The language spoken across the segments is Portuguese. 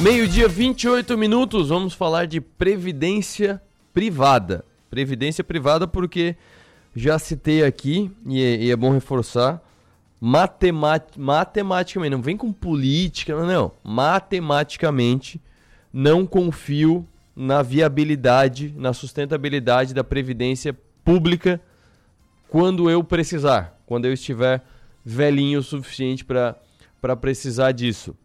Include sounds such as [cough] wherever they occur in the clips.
Meio-dia, 28 minutos, vamos falar de previdência privada. Previdência privada porque já citei aqui, e é, e é bom reforçar, matemat matematicamente, não vem com política, não, não, matematicamente não confio na viabilidade, na sustentabilidade da previdência pública quando eu precisar, quando eu estiver velhinho o suficiente para precisar disso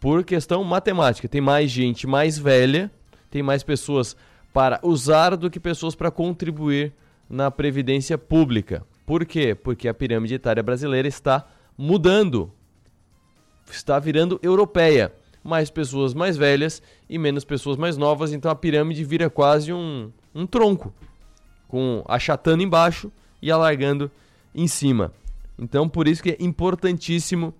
por questão matemática. Tem mais gente mais velha, tem mais pessoas para usar do que pessoas para contribuir na previdência pública. Por quê? Porque a pirâmide etária brasileira está mudando. Está virando europeia. Mais pessoas mais velhas e menos pessoas mais novas, então a pirâmide vira quase um, um tronco, com achatando embaixo e alargando em cima. Então, por isso que é importantíssimo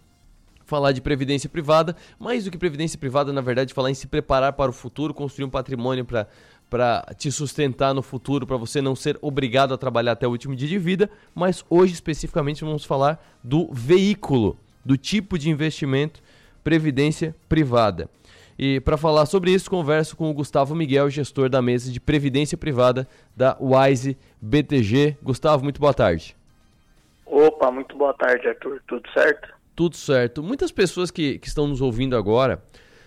falar de previdência privada, mais do que previdência privada, na verdade, falar em se preparar para o futuro, construir um patrimônio para para te sustentar no futuro, para você não ser obrigado a trabalhar até o último dia de vida, mas hoje especificamente vamos falar do veículo, do tipo de investimento previdência privada. E para falar sobre isso, converso com o Gustavo Miguel, gestor da mesa de previdência privada da Wise BTG. Gustavo, muito boa tarde. Opa, muito boa tarde, Arthur. Tudo certo? Tudo certo. Muitas pessoas que, que estão nos ouvindo agora,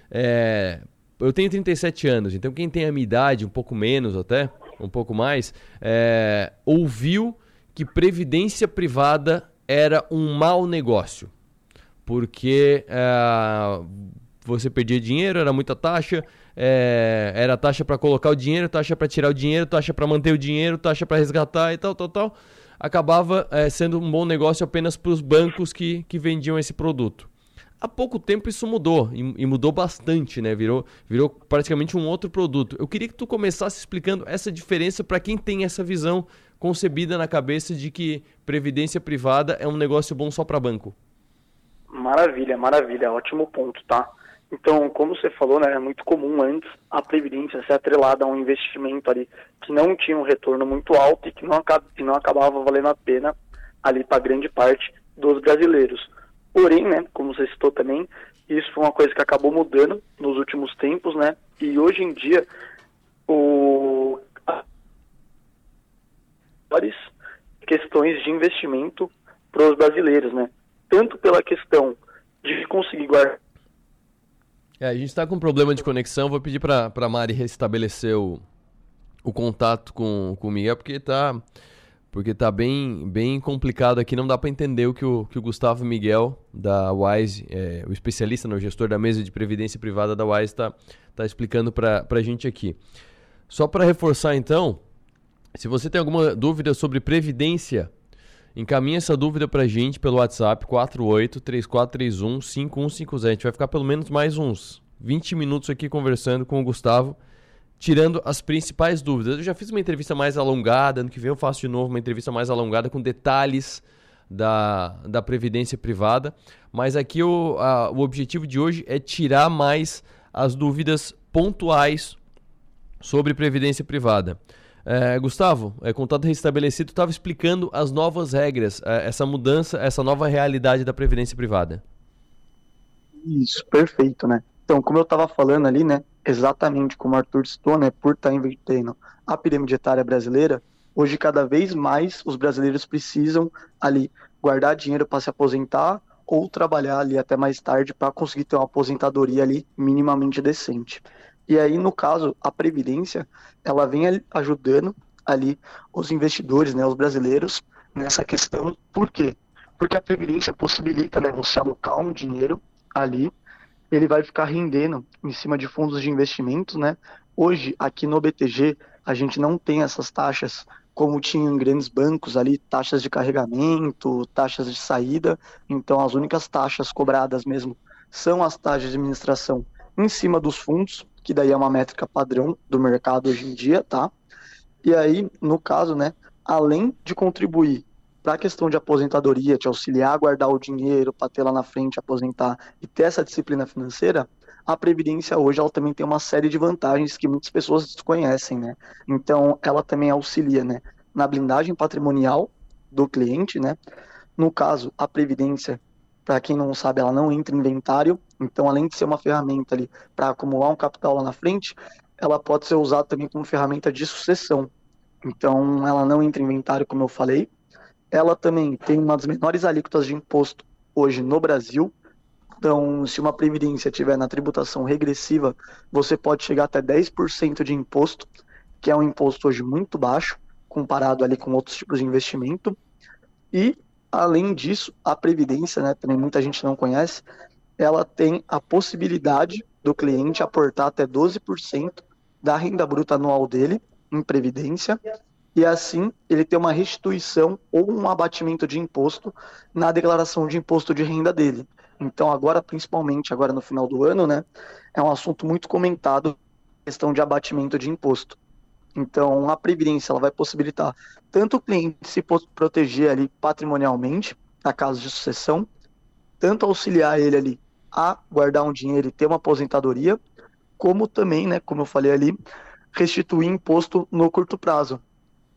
é... eu tenho 37 anos, então quem tem a minha idade, um pouco menos até, um pouco mais, é... ouviu que previdência privada era um mau negócio. Porque é... você perdia dinheiro, era muita taxa, é, era taxa para colocar o dinheiro, taxa para tirar o dinheiro, taxa para manter o dinheiro, taxa para resgatar e tal, tal, tal acabava é, sendo um bom negócio apenas para os bancos que, que vendiam esse produto. Há pouco tempo isso mudou, e, e, mudou bastante, né? Virou, virou praticamente um outro produto. Eu queria que tu começasse explicando essa diferença para quem tem essa visão concebida na cabeça de que previdência privada é um negócio bom só para banco. Maravilha, maravilha, ótimo ponto, tá? Então, como você falou, né, é muito comum antes a previdência ser atrelada a um investimento ali que não tinha um retorno muito alto e que não, que não acabava valendo a pena ali para grande parte dos brasileiros. Porém, né, como você citou também, isso foi uma coisa que acabou mudando nos últimos tempos, né? E hoje em dia o questões de investimento para os brasileiros, né? Tanto pela questão de conseguir guardar é, a gente está com um problema de conexão. Vou pedir para a Mari restabelecer o, o contato com, com o Miguel, porque está porque tá bem, bem complicado aqui. Não dá para entender o que o, que o Gustavo Miguel, da Wise, é, o especialista, no gestor da mesa de previdência privada da Wise, está tá explicando para a gente aqui. Só para reforçar, então, se você tem alguma dúvida sobre previdência Encaminhe essa dúvida pra gente pelo WhatsApp 4834315150. A gente vai ficar pelo menos mais uns 20 minutos aqui conversando com o Gustavo, tirando as principais dúvidas. Eu já fiz uma entrevista mais alongada, ano que vem eu faço de novo uma entrevista mais alongada com detalhes da, da previdência privada, mas aqui o, a, o objetivo de hoje é tirar mais as dúvidas pontuais sobre previdência privada. É, Gustavo, é, contato restabelecido, estava explicando as novas regras, é, essa mudança, essa nova realidade da previdência privada. Isso, perfeito, né? Então, como eu estava falando ali, né, exatamente como o Arthur citou, né, por estar tá invertendo a pirâmide etária brasileira, hoje cada vez mais os brasileiros precisam ali guardar dinheiro para se aposentar ou trabalhar ali até mais tarde para conseguir ter uma aposentadoria ali minimamente decente. E aí, no caso, a Previdência, ela vem ajudando ali os investidores, né, os brasileiros, nessa questão. Por quê? Porque a Previdência possibilita né, você alocar um dinheiro ali, ele vai ficar rendendo em cima de fundos de investimentos, né? Hoje, aqui no BTG, a gente não tem essas taxas como tinha em grandes bancos ali, taxas de carregamento, taxas de saída. Então, as únicas taxas cobradas mesmo são as taxas de administração em cima dos fundos, que daí é uma métrica padrão do mercado hoje em dia, tá? E aí, no caso, né, além de contribuir para a questão de aposentadoria, te auxiliar a guardar o dinheiro para ter lá na frente, aposentar e ter essa disciplina financeira, a previdência hoje ela também tem uma série de vantagens que muitas pessoas desconhecem, né? Então, ela também auxilia, né, na blindagem patrimonial do cliente, né? No caso, a previdência, para quem não sabe, ela não entra em inventário, Então, além de ser uma ferramenta ali para acumular um capital lá na frente, ela pode ser usada também como ferramenta de sucessão. Então, ela não entra em inventário, como eu falei. Ela também tem uma das menores alíquotas de imposto hoje no Brasil. Então, se uma previdência tiver na tributação regressiva, você pode chegar até 10% de imposto, que é um imposto hoje muito baixo, comparado ali com outros tipos de investimento. E, além disso, a previdência, né, também muita gente não conhece, ela tem a possibilidade do cliente aportar até 12% da renda bruta anual dele em previdência e assim ele tem uma restituição ou um abatimento de imposto na declaração de imposto de renda dele. Então agora, principalmente agora no final do ano, né, é um assunto muito comentado questão de abatimento de imposto. Então a previdência ela vai possibilitar tanto o cliente se proteger ali patrimonialmente, na caso de sucessão, tanto auxiliar ele ali a guardar um dinheiro e ter uma aposentadoria, como também, né, como eu falei ali, restituir imposto no curto prazo.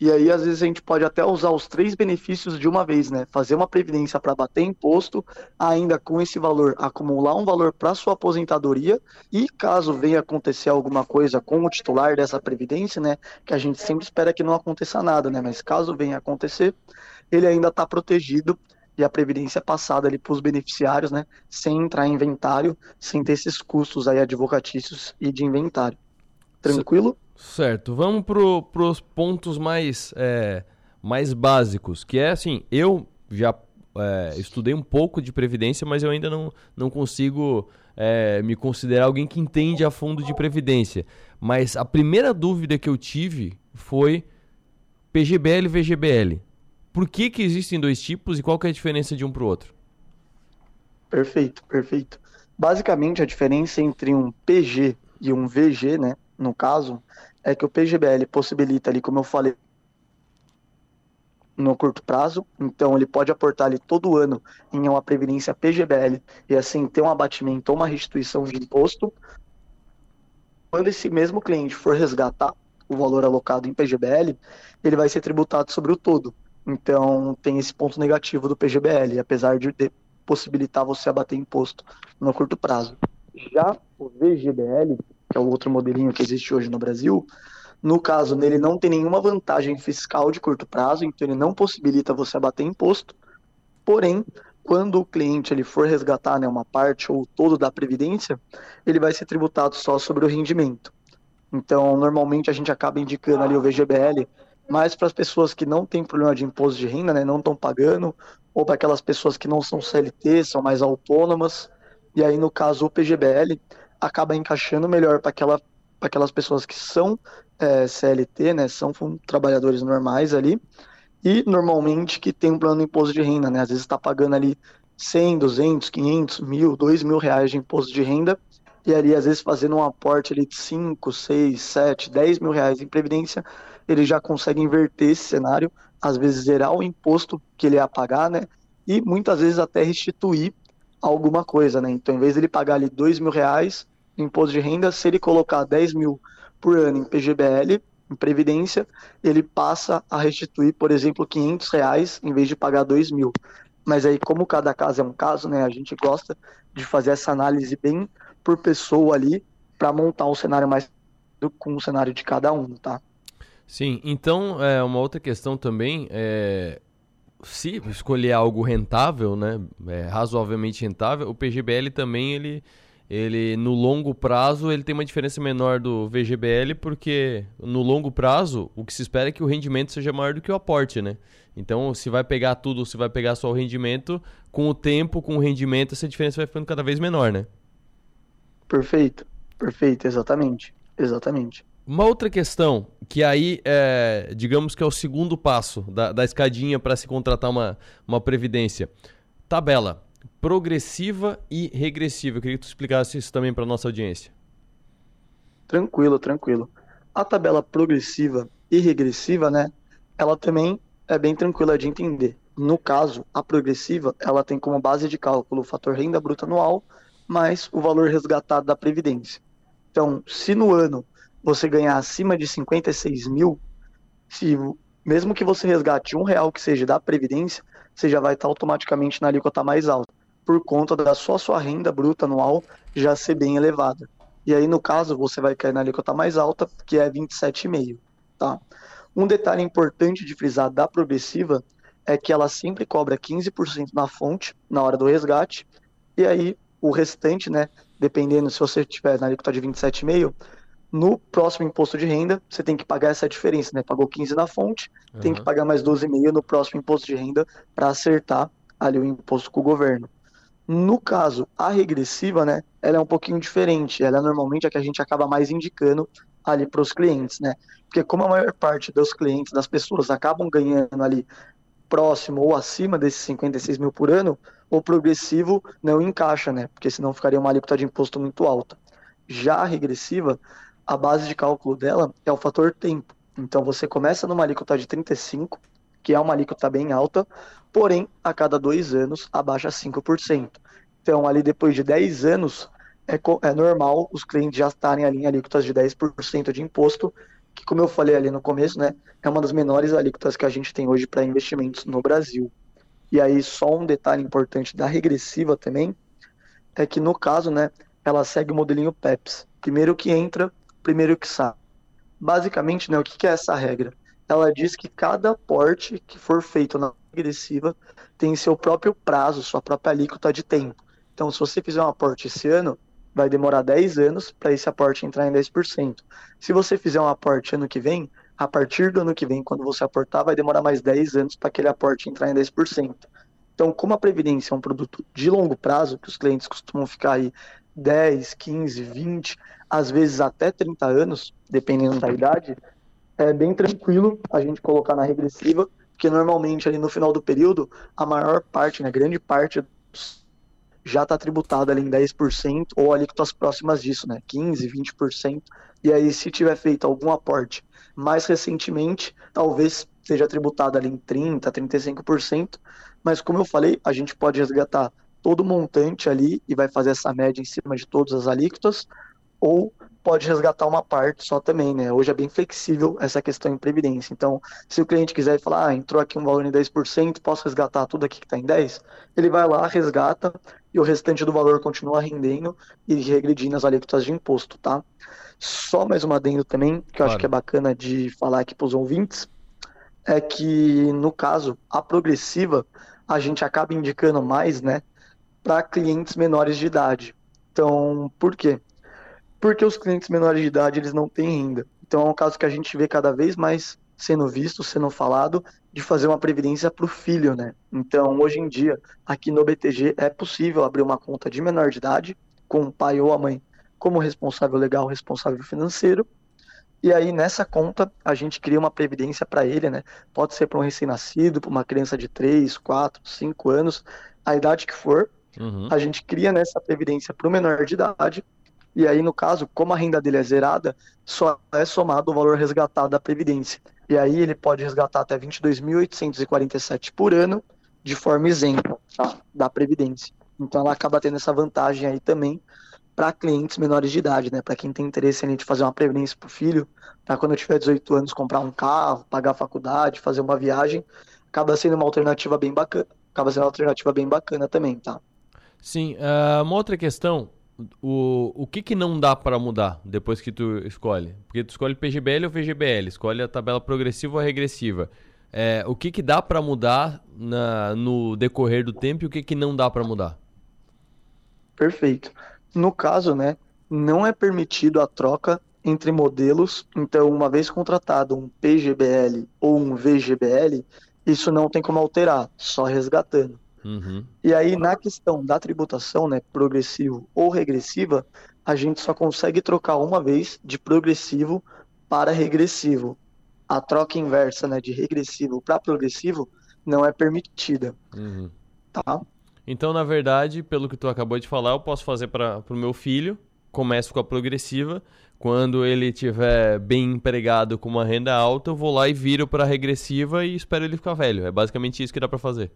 E aí, às vezes, a gente pode até usar os três benefícios de uma vez, né? Fazer uma previdência para bater imposto, ainda com esse valor, acumular um valor para sua aposentadoria, e caso venha acontecer alguma coisa com o titular dessa previdência, né? Que a gente sempre espera que não aconteça nada, né? Mas caso venha acontecer, ele ainda está protegido e a previdência passada ali para os beneficiários, né, sem entrar em inventário, sem ter esses custos aí advocatícios e de inventário. Tranquilo? Certo. Vamos para os pontos mais, é, mais básicos, que é assim, eu já é, estudei um pouco de previdência, mas eu ainda não, não consigo é, me considerar alguém que entende a fundo de previdência. Mas a primeira dúvida que eu tive foi PGBL VGBL por que, que existem dois tipos e qual que é a diferença de um para o outro? Perfeito, perfeito. Basicamente, a diferença entre um PG e um VG, né, no caso, é que o PGBL possibilita ali, como eu falei, no curto prazo, então ele pode aportar ali todo ano em uma previdência PGBL e assim ter um abatimento ou uma restituição de imposto. Quando esse mesmo cliente for resgatar o valor alocado em PGBL, ele vai ser tributado sobre o todo. Então tem esse ponto negativo do PGBL, apesar de possibilitar você abater imposto no curto prazo. Já o VGBL, que é o outro modelinho que existe hoje no Brasil, no caso nele não tem nenhuma vantagem fiscal de curto prazo, então ele não possibilita você abater imposto. Porém, quando o cliente ele for resgatar né, uma parte ou todo da previdência, ele vai ser tributado só sobre o rendimento. Então, normalmente a gente acaba indicando ali o VGBL mas para as pessoas que não têm problema de imposto de renda, né, não estão pagando, ou para aquelas pessoas que não são CLT, são mais autônomas, e aí no caso o PGBL acaba encaixando melhor para aquela, aquelas pessoas que são é, CLT, né, são trabalhadores normais ali, e normalmente que tem um plano de imposto de renda, né, às vezes está pagando ali 100, 200, 500, mil, 2 mil reais de imposto de renda, e ali às vezes fazendo um aporte ali de 5, 6, 7, 10 mil reais em previdência, ele já consegue inverter esse cenário, às vezes zerar o imposto que ele ia pagar, né? E muitas vezes até restituir alguma coisa, né? Então, em vez de ele pagar ali dois mil reais de imposto de renda, se ele colocar 10 mil por ano em PGBL, em Previdência, ele passa a restituir, por exemplo, 500 reais em vez de pagar 2 mil. Mas aí, como cada caso é um caso, né? A gente gosta de fazer essa análise bem por pessoa ali para montar um cenário mais com o cenário de cada um, tá? Sim, então é, uma outra questão também é se escolher algo rentável, né, é, razoavelmente rentável, o PGBL também ele, ele no longo prazo ele tem uma diferença menor do VGBL porque no longo prazo o que se espera é que o rendimento seja maior do que o aporte, né? Então se vai pegar tudo, se vai pegar só o rendimento, com o tempo, com o rendimento essa diferença vai ficando cada vez menor, né? Perfeito, perfeito, exatamente, exatamente. Uma outra questão, que aí é, digamos que é o segundo passo da, da escadinha para se contratar uma, uma previdência. Tabela progressiva e regressiva. Eu queria que tu explicasse isso também para nossa audiência. Tranquilo, tranquilo. A tabela progressiva e regressiva, né? Ela também é bem tranquila de entender. No caso, a progressiva, ela tem como base de cálculo o fator renda bruta anual mais o valor resgatado da previdência. Então, se no ano você ganhar acima de 56 mil, se, mesmo que você resgate um real que seja da Previdência, você já vai estar automaticamente na alíquota mais alta. por conta da sua, sua renda bruta anual já ser bem elevada. E aí, no caso, você vai cair na alíquota mais alta, que é 27,5, tá? Um detalhe importante de frisar da progressiva é que ela sempre cobra 15% na fonte, na hora do resgate, e aí o restante, né, dependendo se você tiver na alíquota de 27,5, no próximo imposto de renda, você tem que pagar essa diferença, né? Pagou 15 na fonte, uhum. tem que pagar mais 12,5 no próximo imposto de renda para acertar ali o imposto com o governo. No caso, a regressiva, né, ela é um pouquinho diferente. Ela é normalmente a que a gente acaba mais indicando ali para os clientes, né? Porque como a maior parte dos clientes, das pessoas, acabam ganhando ali próximo ou acima desses 56 mil por ano, o progressivo não encaixa, né? Porque senão ficaria uma alíquota de imposto muito alta. Já a regressiva, a base de cálculo dela é o fator tempo. Então você começa numa alíquota de 35, que é uma alíquota bem alta, porém, a cada dois anos abaixa 5%. Então, ali depois de 10 anos, é, é normal os clientes já estarem ali em alíquotas de 10% de imposto, que, como eu falei ali no começo, né, é uma das menores alíquotas que a gente tem hoje para investimentos no Brasil. E aí, só um detalhe importante da regressiva também, é que no caso, né, ela segue o modelinho PEPS. Primeiro que entra, primeiro que sai. Basicamente, né, o que é essa regra? ela diz que cada aporte que for feito na agressiva tem seu próprio prazo, sua própria alíquota de tempo. Então, se você fizer um aporte esse ano, vai demorar 10 anos para esse aporte entrar em 10%. Se você fizer um aporte ano que vem, a partir do ano que vem, quando você aportar, vai demorar mais 10 anos para aquele aporte entrar em 10%. Então, como a Previdência é um produto de longo prazo, que os clientes costumam ficar aí 10, 15, 20, às vezes até 30 anos, dependendo da idade, é bem tranquilo a gente colocar na regressiva, porque normalmente ali no final do período, a maior parte, né, grande parte já está tributada ali em 10% ou alíquotas próximas disso, né, 15, 20%. E aí se tiver feito algum aporte mais recentemente, talvez seja tributada ali em 30, 35%, mas como eu falei, a gente pode resgatar todo o montante ali e vai fazer essa média em cima de todas as alíquotas, ou pode resgatar uma parte só também, né? Hoje é bem flexível essa questão em previdência. Então, se o cliente quiser falar, ah, entrou aqui um valor em 10%, posso resgatar tudo aqui que está em 10%, ele vai lá, resgata e o restante do valor continua rendendo e regredindo as alíquotas de imposto, tá? Só mais uma adendo também, que eu claro. acho que é bacana de falar aqui para os ouvintes, é que, no caso, a progressiva, a gente acaba indicando mais, né, para clientes menores de idade. Então, por quê? Porque os clientes menores de idade eles não têm renda. Então é um caso que a gente vê cada vez mais sendo visto, sendo falado, de fazer uma previdência para o filho, né? Então, hoje em dia, aqui no BTG é possível abrir uma conta de menor de idade, com o pai ou a mãe como responsável legal, responsável financeiro, e aí nessa conta a gente cria uma previdência para ele, né? Pode ser para um recém-nascido, para uma criança de 3, 4, 5 anos, a idade que for. Uhum. A gente cria nessa previdência para o menor de idade e aí, no caso, como a renda dele é zerada, só é somado o valor resgatado da Previdência. E aí ele pode resgatar até 22.847 por ano de forma isenta tá? da Previdência. Então ela acaba tendo essa vantagem aí também para clientes menores de idade, né? Para quem tem interesse em fazer uma previdência para o filho, para quando tiver 18 anos comprar um carro, pagar a faculdade, fazer uma viagem, acaba sendo uma alternativa bem bacana. Acaba sendo uma alternativa bem bacana também, tá? Sim, uh, uma outra questão o, o que, que não dá para mudar depois que tu escolhe? Porque tu escolhe PGBL ou VGBL, escolhe a tabela progressiva ou regressiva. É, o que, que dá para mudar na, no decorrer do tempo e o que, que não dá para mudar? Perfeito. No caso, né, não é permitido a troca entre modelos. Então, uma vez contratado um PGBL ou um VGBL, isso não tem como alterar, só resgatando. Uhum. E aí, na questão da tributação, né, progressivo ou regressiva, a gente só consegue trocar uma vez de progressivo para regressivo. A troca inversa, né, de regressivo para progressivo não é permitida. Uhum. Tá? Então, na verdade, pelo que tu acabou de falar, eu posso fazer para o meu filho, começo com a progressiva, quando ele tiver bem empregado com uma renda alta, eu vou lá e viro para regressiva e espero ele ficar velho. É basicamente isso que dá para fazer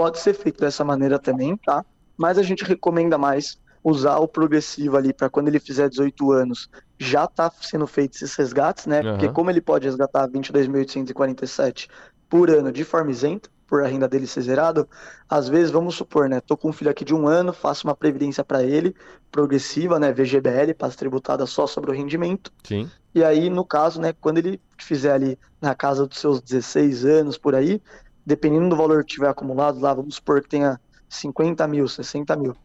pode ser feito dessa maneira também, tá? Mas a gente recomenda mais usar o progressivo ali para quando ele fizer 18 anos já tá sendo feito esses resgates, né? Uhum. Porque como ele pode resgatar 22.847 por ano de forma isenta, supor a renda dele ser zerado, às vezes, vamos supor, né, tô com um filho aqui de um ano, faço uma previdência para ele, progressiva, né, VGBL, para tributada só sobre o rendimento. Sim. E aí, no caso, né, quando ele fizer ali na casa dos seus 16 anos, por aí, dependendo do valor que tiver acumulado lá, vamos supor que tenha 50 mil, 60 mil,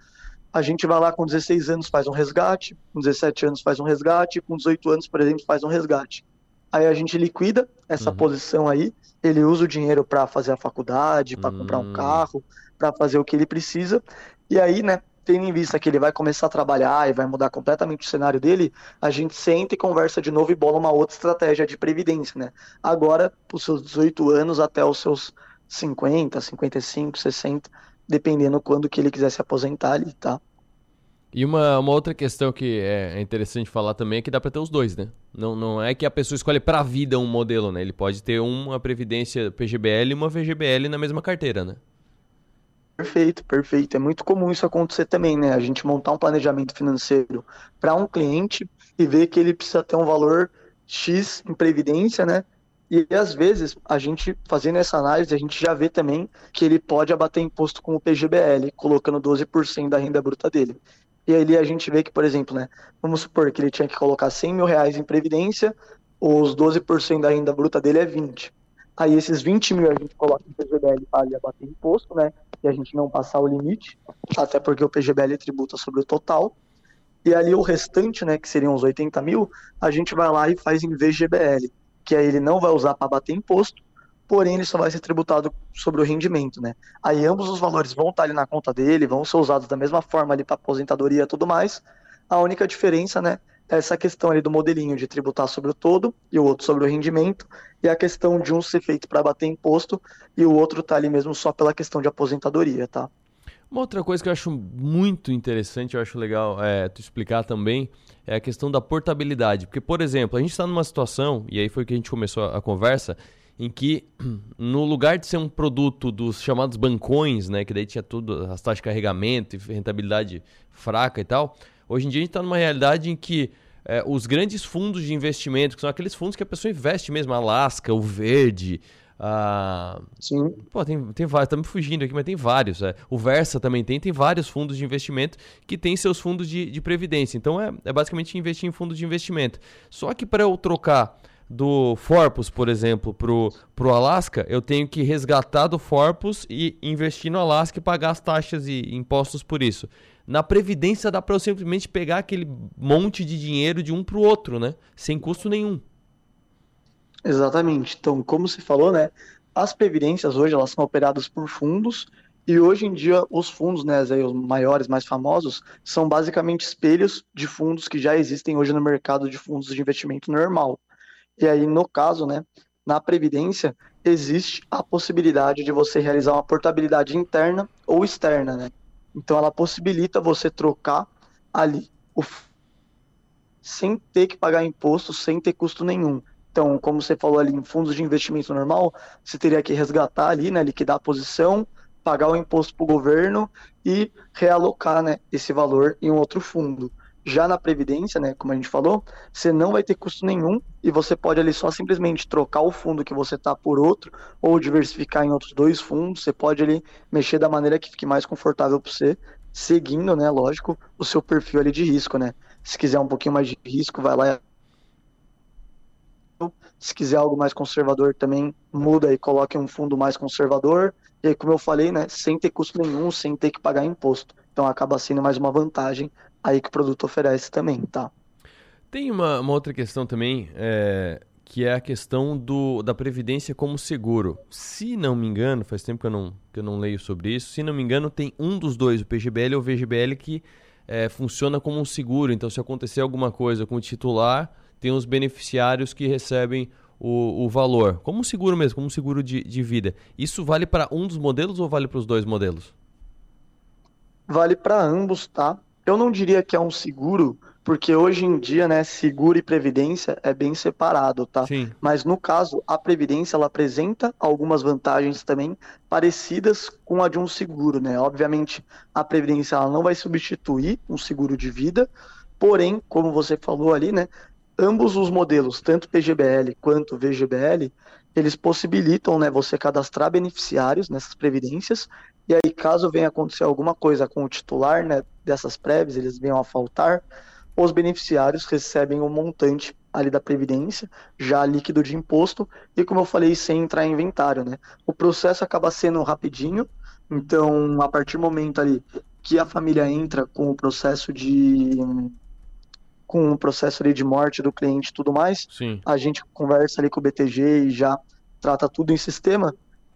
a gente vai lá com 16 anos faz um resgate, com 17 anos faz um resgate, com 18 anos, por exemplo, faz um resgate. Aí a gente liquida essa uhum. posição aí, ele usa o dinheiro para fazer a faculdade, para uhum. comprar um hum. carro, para fazer o que ele precisa. E aí, né, tendo em vista que ele vai começar a trabalhar e vai mudar completamente o cenário dele, a gente senta e conversa de novo e bola uma outra estratégia de previdência, né? Agora, para os seus 18 anos até os seus 50, 55, 60, dependendo quando que ele quiser se aposentar ali, tá? E uma, uma outra questão que é interessante falar também é que dá para ter os dois, né? Não, não é que a pessoa escolhe para a vida um modelo, né? Ele pode ter uma previdência PGBL e uma VGBL na mesma carteira, né? Perfeito, perfeito. É muito comum isso acontecer também, né? A gente montar um planejamento financeiro para um cliente e ver que ele precisa ter um valor X em previdência, né? E às vezes, a gente fazendo essa análise, a gente já vê também que ele pode abater imposto com o PGBL, colocando 12% da renda bruta dele. E aí a gente vê que, por exemplo, né, vamos supor que ele tinha que colocar 100 mil reais em previdência, os 12% da renda bruta dele é 20. Aí esses 20 mil a gente coloca em PGBL para ele abater imposto, né, e a gente não passar o limite, até porque o PGBL tributa sobre o total. E ali o restante, né, que seriam os 80 mil, a gente vai lá e faz em VGBL que aí ele não vai usar para bater imposto, porém ele só vai ser tributado sobre o rendimento, né? Aí ambos os valores vão estar ali na conta dele, vão ser usados da mesma forma ali para aposentadoria e tudo mais. A única diferença, né, essa questão ali do modelinho de tributar sobre o todo e o outro sobre o rendimento, e a questão de um ser feito para bater imposto e o outro tá ali mesmo só pela questão de aposentadoria, tá? Uma outra coisa que eu acho muito interessante, eu acho legal é, tu explicar também, é a questão da portabilidade. Porque, por exemplo, a gente está numa situação, e aí foi que a gente começou a, a conversa, em que [clears throat] no lugar de ser um produto dos chamados bancões, né, que daí tinha tudo, as taxas de carregamento e rentabilidade fraca e tal, hoje em dia a gente está numa realidade em que é, os grandes fundos de investimento, que são aqueles fundos que a pessoa investe mesmo, Alaska, o Verde, ah, Sim. Pô, tem, tem vários, tá me fugindo aqui, mas tem vários. É. O Versa também tem, tem vários fundos de investimento que tem seus fundos de, de previdência. Então é, é basicamente investir em fundos de investimento. Só que para eu trocar do Forpus, por exemplo, pro, pro Alaska, eu tenho que resgatar do Forpus e investir no Alaska e pagar as taxas e impostos por isso. Na Previdência dá para eu simplesmente pegar aquele monte de dinheiro de um pro outro, né? Sem custo nenhum. Exatamente. Então, como se falou, né, as previdências hoje elas são operadas por fundos e hoje em dia os fundos, né, os maiores, mais famosos, são basicamente espelhos de fundos que já existem hoje no mercado de fundos de investimento normal. E aí, no caso, né, na previdência existe a possibilidade de você realizar uma portabilidade interna ou externa, né? Então ela possibilita você trocar ali o sem ter que pagar imposto, sem ter custo nenhum. Então, como você falou ali, em fundos de investimento normal, você teria que resgatar ali, né, liquidar a posição, pagar o imposto para o governo e realocar né, esse valor em outro fundo. Já na Previdência, né, como a gente falou, você não vai ter custo nenhum e você pode ali só simplesmente trocar o fundo que você está por outro ou diversificar em outros dois fundos. Você pode ali mexer da maneira que fique mais confortável para você, seguindo, né, lógico, o seu perfil ali de risco, né. Se quiser um pouquinho mais de risco, vai lá se quiser algo mais conservador também, muda e coloque um fundo mais conservador. E aí, como eu falei, né, sem ter custo nenhum, sem ter que pagar imposto. Então acaba sendo mais uma vantagem aí que o produto oferece também, tá? Tem uma, uma outra questão também, é, que é a questão do, da previdência como seguro. Se não me engano, faz tempo que eu, não, que eu não leio sobre isso, se não me engano, tem um dos dois, o PGBL ou o VGBL, que é, funciona como um seguro. Então, se acontecer alguma coisa com o titular, tem os beneficiários que recebem o, o valor, como um seguro mesmo, como um seguro de, de vida. Isso vale para um dos modelos ou vale para os dois modelos? Vale para ambos, tá? Eu não diria que é um seguro, porque hoje em dia, né, seguro e previdência é bem separado, tá? Sim. Mas no caso, a previdência ela apresenta algumas vantagens também parecidas com a de um seguro, né? Obviamente, a previdência ela não vai substituir um seguro de vida, porém, como você falou ali, né, ambos os modelos, tanto PGBL quanto VGBL, eles possibilitam né, você cadastrar beneficiários nessas previdências, e aí caso venha acontecer alguma coisa com o titular né, dessas prévias, eles venham a faltar, os beneficiários recebem um montante ali da previdência, já líquido de imposto, e como eu falei, sem entrar em inventário, né? O processo acaba sendo rapidinho, então a partir do momento ali que a família entra com o processo de com o processo ali de morte do cliente e tudo mais, Sim. a gente conversa ali com o BTG e já trata tudo em sistema.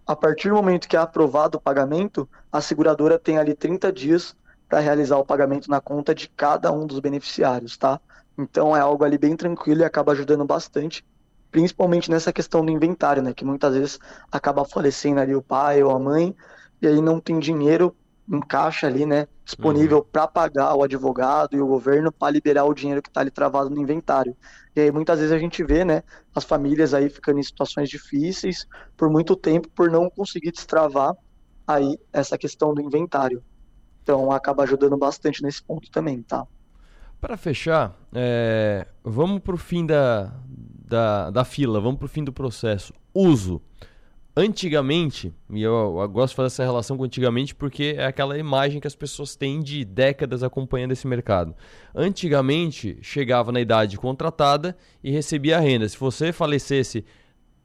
A partir do momento que é aprovado o pagamento, a seguradora tem ali 30 dias para realizar o pagamento na conta de cada um dos beneficiários, tá? Então é algo ali bem tranquilo e acaba ajudando bastante, principalmente nessa questão do inventário, né? Que muitas vezes acaba falecendo ali o pai ou a mãe, e aí não tem dinheiro em caixa ali, né? Disponível uhum. para pagar o advogado e o governo para liberar o dinheiro que está ali travado no inventário. E aí muitas vezes a gente vê, né? As famílias aí ficando em situações difíceis por muito tempo por não conseguir destravar aí essa questão do inventário. Então acaba ajudando bastante nesse ponto também, tá? Para fechar, é, vamos para o fim da, da, da fila, vamos para o fim do processo. Uso. Antigamente, e eu, eu, gosto de fazer essa relação com antigamente porque é aquela imagem que as pessoas têm de décadas acompanhando esse mercado. Antigamente, chegava na idade contratada e recebia a renda. Se você falecesse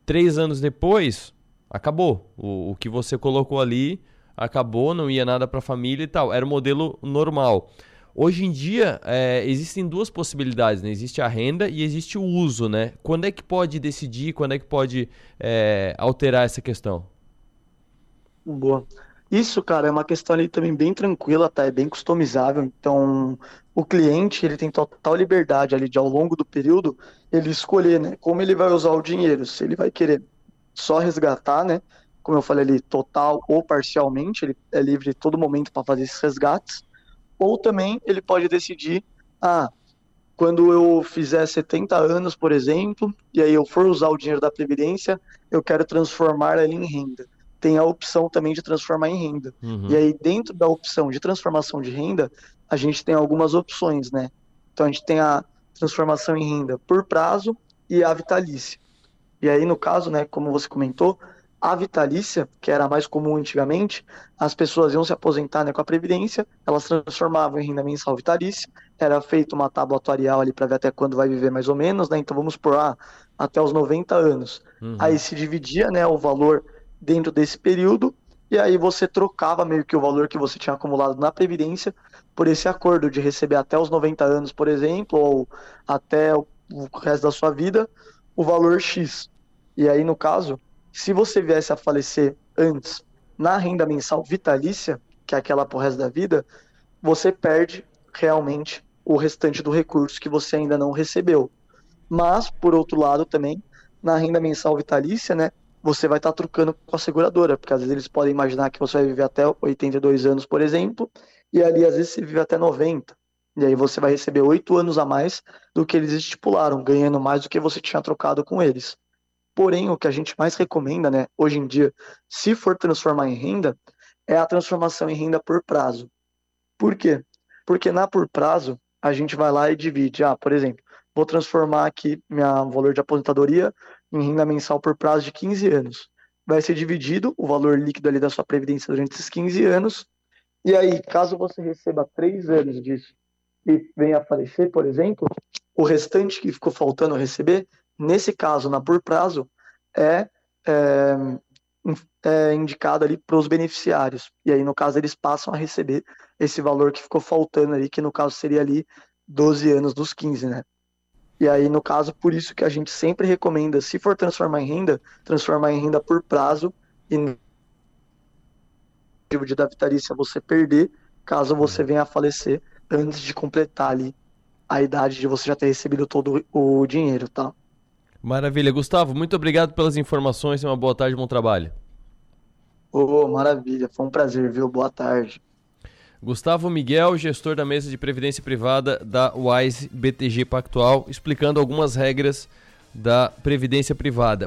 três anos depois, acabou. O, o que você colocou ali acabou, não ia nada para a família e tal. Era o modelo normal. Hoje em dia, é, existem duas possibilidades, né? Existe a renda e existe o uso, né? Quando é que pode decidir, quando é que pode é, alterar essa questão? Boa. Isso, cara, é uma questão ali também bem tranquila, tá? É bem customizável. Então, o cliente, ele tem total liberdade ali de, ao longo do período, ele escolher, né? Como ele vai usar o dinheiro. Se ele vai querer só resgatar, né? Como eu falei ali, total ou parcialmente, ele é livre todo momento para fazer esses resgates ou também ele pode decidir, ah, quando eu fizer 70 anos, por exemplo, e aí eu for usar o dinheiro da previdência, eu quero transformar ele em renda. Tem a opção também de transformar em renda. Uhum. E aí dentro da opção de transformação de renda, a gente tem algumas opções, né? Então a gente tem a transformação em renda por prazo e a vitalícia. E aí no caso, né, como você comentou, a vitalícia, que era mais comum antigamente, as pessoas iam se aposentar né, com a Previdência, elas transformavam em renda mensal vitalícia, era feita uma tábua atuarial ali para ver até quando vai viver mais ou menos, né? Então vamos por lá, até os 90 anos. Uhum. Aí se dividia né, o valor dentro desse período, e aí você trocava meio que o valor que você tinha acumulado na Previdência por esse acordo de receber até os 90 anos, por exemplo, ou até o resto da sua vida, o valor X. E aí, no caso, se você viesse a falecer antes na renda mensal vitalícia, que é aquela pro resto da vida, você perde realmente o restante do recurso que você ainda não recebeu. Mas, por outro lado, também, na renda mensal vitalícia, né, você vai estar tá trocando com a seguradora, porque às vezes eles podem imaginar que você vai viver até 82 anos, por exemplo, e ali às vezes você vive até 90. E aí você vai receber oito anos a mais do que eles estipularam, ganhando mais do que você tinha trocado com eles. Porém, o que a gente mais recomenda, né, hoje em dia, se for transformar em renda, é a transformação em renda por prazo. Por quê? Porque na por prazo, a gente vai lá e divide. Ah, por exemplo, vou transformar aqui meu valor de aposentadoria em renda mensal por prazo de 15 anos. Vai ser dividido o valor líquido ali da sua previdência durante esses 15 anos. E aí, caso você receba 3 anos disso e venha a falecer, por exemplo, o restante que ficou faltando receber nesse caso, na por prazo, é, é, é indicado ali para os beneficiários. E aí, no caso, eles passam a receber esse valor que ficou faltando ali, que no caso seria ali 12 anos dos 15, né? E aí, no caso, por isso que a gente sempre recomenda, se for transformar em renda, transformar em renda por prazo e de da vitalícia você perder, caso você venha a falecer antes de completar ali a idade de você já ter recebido todo o dinheiro, tá? Maravilha. Gustavo, muito obrigado pelas informações e uma boa tarde, bom trabalho. Ô, oh, maravilha. Foi um prazer, viu? Boa tarde. Gustavo Miguel, gestor da mesa de previdência privada da Wise BTG Pactual, explicando algumas regras da previdência privada.